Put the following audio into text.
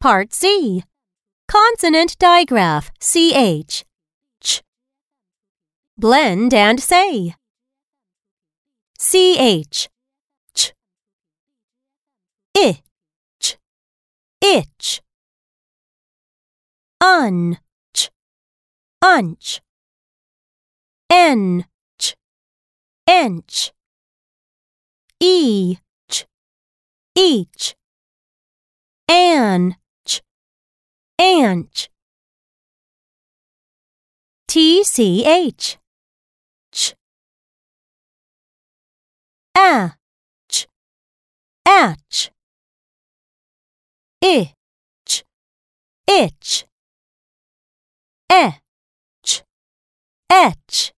Part C. Consonant digraph CH. Ch. Blend and say. CH. Ch. Ich. Itch. Un. Ch. Unch. En. Ch. Ench. E. Ch. Each. An. Ch. Anch. TCH. Ch. A. Ch. Ich. Itch. Etch. Etch.